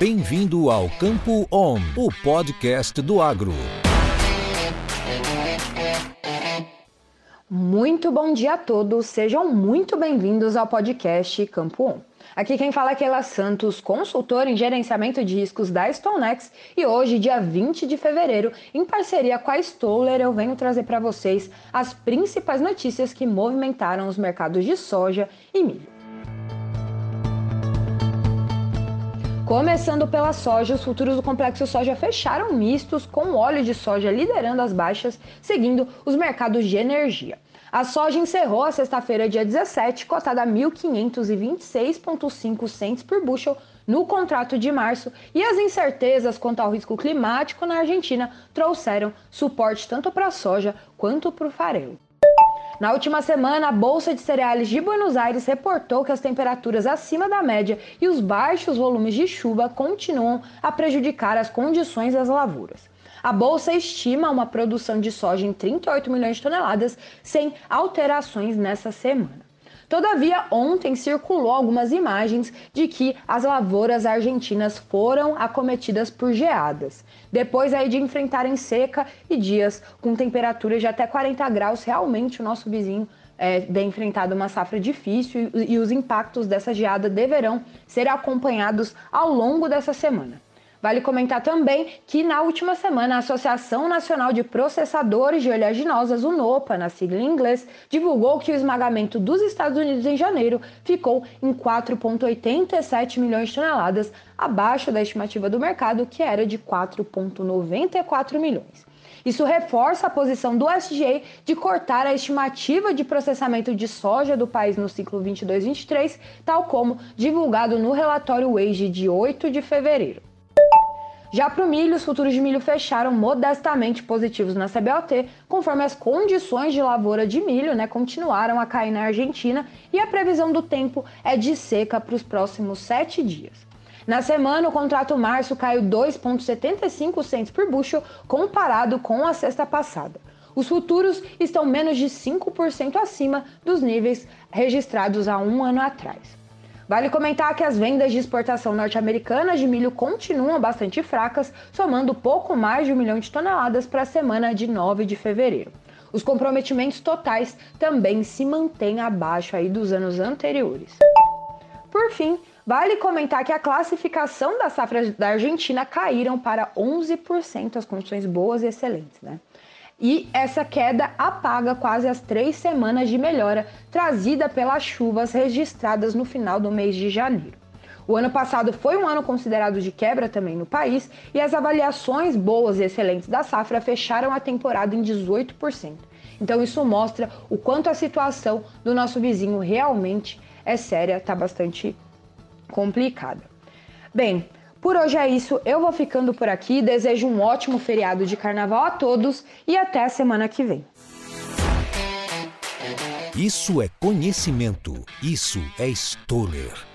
Bem-vindo ao Campo On, o podcast do agro. Muito bom dia a todos, sejam muito bem-vindos ao podcast Campo On. Aqui quem fala é Keila Santos, consultora em gerenciamento de riscos da StoneX, e hoje, dia 20 de fevereiro, em parceria com a Stoller, eu venho trazer para vocês as principais notícias que movimentaram os mercados de soja e milho. Começando pela soja, os futuros do complexo soja fecharam mistos, com o óleo de soja liderando as baixas, seguindo os mercados de energia. A soja encerrou a sexta-feira, dia 17, cotada a 1.526,5 cents por bushel no contrato de março, e as incertezas quanto ao risco climático na Argentina trouxeram suporte tanto para a soja quanto para o farelo. Na última semana, a Bolsa de Cereais de Buenos Aires reportou que as temperaturas acima da média e os baixos volumes de chuva continuam a prejudicar as condições das lavouras. A bolsa estima uma produção de soja em 38 milhões de toneladas, sem alterações nessa semana. Todavia, ontem circulou algumas imagens de que as lavouras argentinas foram acometidas por geadas. Depois aí de enfrentarem seca e dias com temperaturas de até 40 graus, realmente o nosso vizinho é, vem enfrentado uma safra difícil e, e os impactos dessa geada deverão ser acompanhados ao longo dessa semana. Vale comentar também que na última semana a Associação Nacional de Processadores de Oleaginosas, NOPA, na sigla em inglês, divulgou que o esmagamento dos Estados Unidos em janeiro ficou em 4,87 milhões de toneladas, abaixo da estimativa do mercado, que era de 4,94 milhões. Isso reforça a posição do SGA de cortar a estimativa de processamento de soja do país no ciclo 22-23, tal como divulgado no relatório WAGE de 8 de fevereiro. Já para o milho, os futuros de milho fecharam modestamente positivos na CBOT, conforme as condições de lavoura de milho né, continuaram a cair na Argentina e a previsão do tempo é de seca para os próximos sete dias. Na semana, o contrato março caiu 2,75 centos por bushel comparado com a sexta passada. Os futuros estão menos de 5% acima dos níveis registrados há um ano atrás. Vale comentar que as vendas de exportação norte-americanas de milho continuam bastante fracas, somando pouco mais de um milhão de toneladas para a semana de 9 de fevereiro. Os comprometimentos totais também se mantêm abaixo aí dos anos anteriores. Por fim, vale comentar que a classificação das safras da Argentina caíram para 11%, as condições boas e excelentes, né? E essa queda apaga quase as três semanas de melhora trazida pelas chuvas registradas no final do mês de janeiro. O ano passado foi um ano considerado de quebra também no país e as avaliações boas e excelentes da safra fecharam a temporada em 18%. Então isso mostra o quanto a situação do nosso vizinho realmente é séria, está bastante complicada. Bem, por hoje é isso, eu vou ficando por aqui. Desejo um ótimo feriado de carnaval a todos e até a semana que vem. Isso é conhecimento, isso é Stoller.